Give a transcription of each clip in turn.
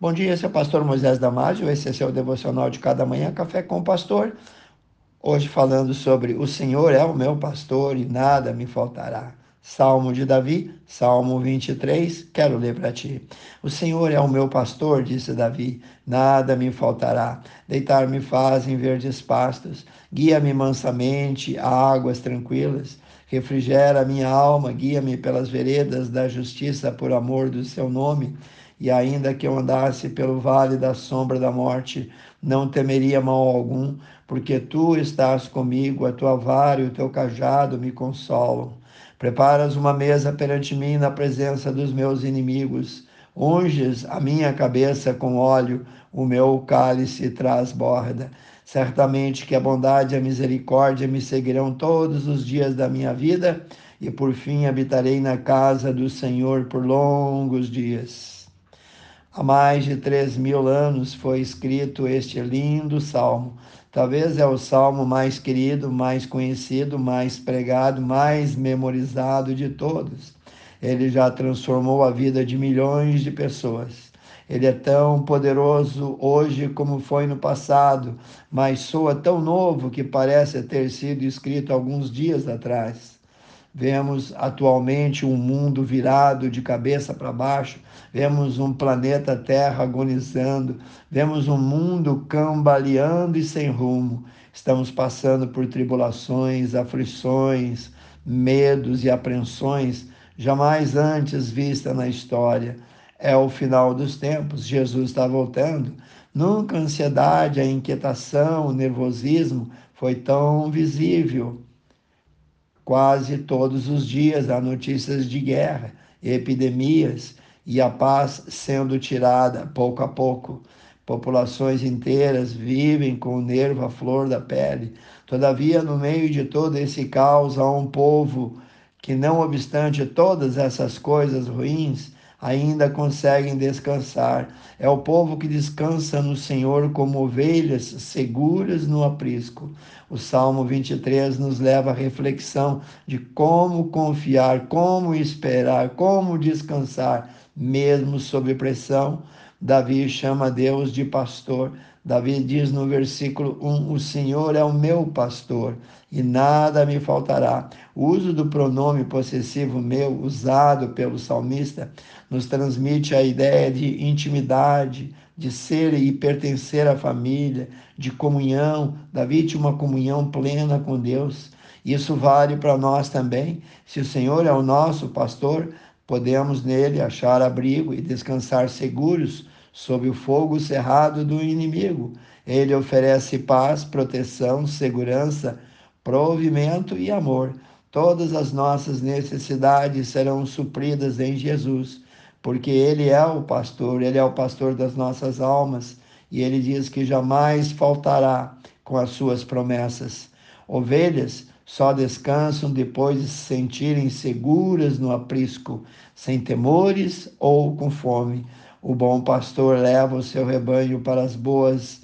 Bom dia, esse é o pastor Moisés Damásio, esse é seu devocional de cada manhã, Café com o Pastor. Hoje falando sobre o Senhor é o meu pastor e nada me faltará. Salmo de Davi, Salmo 23, quero ler para ti. O Senhor é o meu pastor, disse Davi, nada me faltará. Deitar-me faz em verdes pastos, guia-me mansamente a águas tranquilas. Refrigera minha alma, guia-me pelas veredas da justiça por amor do seu nome e ainda que eu andasse pelo vale da sombra da morte, não temeria mal algum, porque tu estás comigo, a tua vara e o teu cajado me consolam. Preparas uma mesa perante mim na presença dos meus inimigos. Unges a minha cabeça com óleo, o meu cálice transborda. Certamente que a bondade e a misericórdia me seguirão todos os dias da minha vida, e por fim habitarei na casa do Senhor por longos dias. Há mais de três mil anos foi escrito este lindo salmo. Talvez é o salmo mais querido, mais conhecido, mais pregado, mais memorizado de todos. Ele já transformou a vida de milhões de pessoas. Ele é tão poderoso hoje como foi no passado, mas soa tão novo que parece ter sido escrito alguns dias atrás. Vemos atualmente um mundo virado de cabeça para baixo, vemos um planeta Terra agonizando, vemos um mundo cambaleando e sem rumo. Estamos passando por tribulações, aflições, medos e apreensões jamais antes vista na história. É o final dos tempos, Jesus está voltando. Nunca a ansiedade, a inquietação, o nervosismo foi tão visível Quase todos os dias há notícias de guerra, epidemias e a paz sendo tirada pouco a pouco. Populações inteiras vivem com o nervo à flor da pele. Todavia, no meio de todo esse caos, há um povo que, não obstante todas essas coisas ruins, ainda conseguem descansar. É o povo que descansa no Senhor como ovelhas seguras no aprisco. O Salmo 23 nos leva à reflexão de como confiar, como esperar, como descansar, mesmo sob pressão. Davi chama Deus de pastor. Davi diz no versículo 1: O Senhor é o meu pastor e nada me faltará. O uso do pronome possessivo meu, usado pelo salmista, nos transmite a ideia de intimidade, de ser e pertencer à família, de comunhão. Davi tinha uma comunhão plena com Deus. Isso vale para nós também. Se o Senhor é o nosso pastor, podemos nele achar abrigo e descansar seguros sob o fogo cerrado do inimigo. Ele oferece paz, proteção, segurança, provimento e amor. Todas as nossas necessidades serão supridas em Jesus, porque Ele é o pastor, Ele é o pastor das nossas almas, e Ele diz que jamais faltará com as suas promessas. Ovelhas só descansam depois de se sentirem seguras no aprisco, sem temores ou com fome. O bom pastor leva o seu rebanho para as boas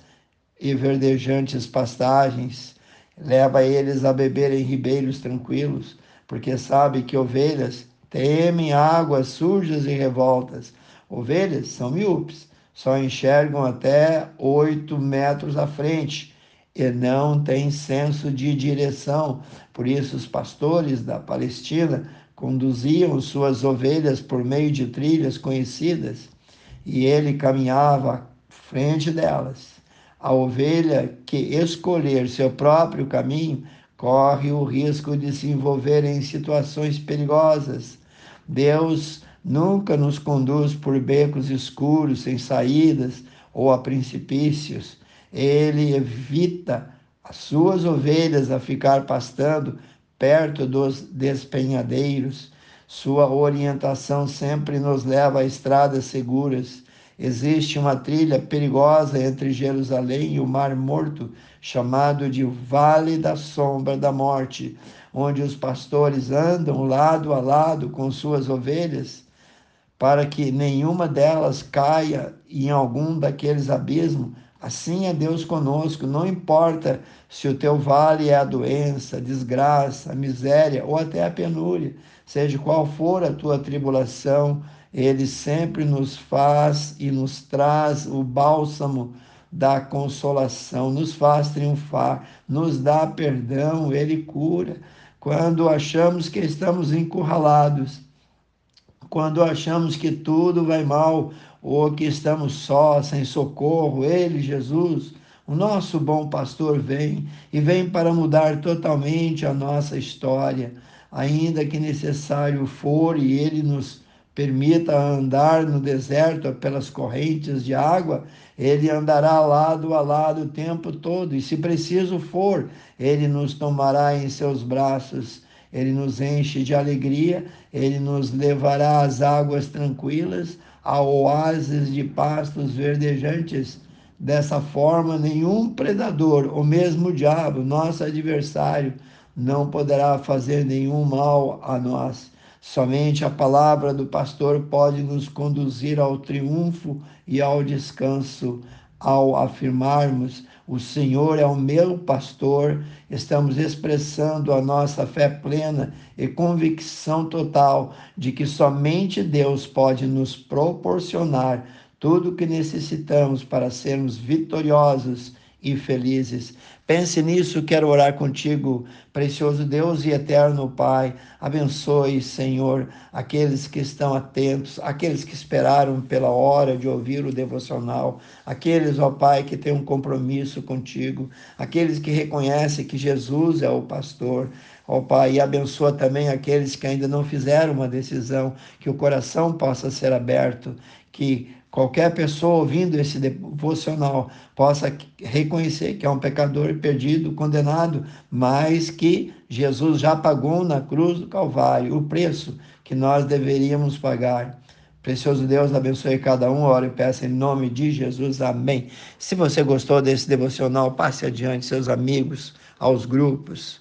e verdejantes pastagens, leva eles a beber em ribeiros tranquilos, porque sabe que ovelhas temem águas sujas e revoltas. Ovelhas são míopes, só enxergam até oito metros à frente e não têm senso de direção. Por isso, os pastores da Palestina conduziam suas ovelhas por meio de trilhas conhecidas e ele caminhava à frente delas. A ovelha que escolher seu próprio caminho corre o risco de se envolver em situações perigosas. Deus nunca nos conduz por becos escuros, sem saídas ou a precipícios. Ele evita as suas ovelhas a ficar pastando perto dos despenhadeiros sua orientação sempre nos leva a estradas seguras. Existe uma trilha perigosa entre Jerusalém e o Mar Morto, chamado de Vale da Sombra da Morte, onde os pastores andam lado a lado com suas ovelhas, para que nenhuma delas caia em algum daqueles abismos. Assim é Deus conosco, não importa se o teu vale é a doença, a desgraça, a miséria ou até a penúria, seja qual for a tua tribulação, Ele sempre nos faz e nos traz o bálsamo da consolação, nos faz triunfar, nos dá perdão, ele cura. Quando achamos que estamos encurralados, quando achamos que tudo vai mal ou que estamos só, sem socorro, ele, Jesus, o nosso bom pastor vem e vem para mudar totalmente a nossa história, ainda que necessário for e ele nos permita andar no deserto pelas correntes de água, ele andará lado a lado o tempo todo, e se preciso for, ele nos tomará em seus braços, ele nos enche de alegria, ele nos levará às águas tranquilas, a oásis de pastos verdejantes. Dessa forma, nenhum predador, ou mesmo o diabo, nosso adversário, não poderá fazer nenhum mal a nós Somente a palavra do pastor pode nos conduzir ao triunfo e ao descanso. Ao afirmarmos, o Senhor é o meu pastor, estamos expressando a nossa fé plena e convicção total de que somente Deus pode nos proporcionar tudo o que necessitamos para sermos vitoriosos e felizes. Pense nisso, quero orar contigo, precioso Deus e eterno Pai. Abençoe, Senhor, aqueles que estão atentos, aqueles que esperaram pela hora de ouvir o devocional, aqueles, ó Pai, que têm um compromisso contigo, aqueles que reconhecem que Jesus é o pastor. Ó Pai, e abençoa também aqueles que ainda não fizeram uma decisão, que o coração possa ser aberto, que qualquer pessoa ouvindo esse devocional possa reconhecer que é um pecador perdido, condenado, mas que Jesus já pagou na cruz do Calvário o preço que nós deveríamos pagar. Precioso Deus, abençoe cada um, ora e peça em nome de Jesus. Amém. Se você gostou desse devocional, passe adiante seus amigos, aos grupos.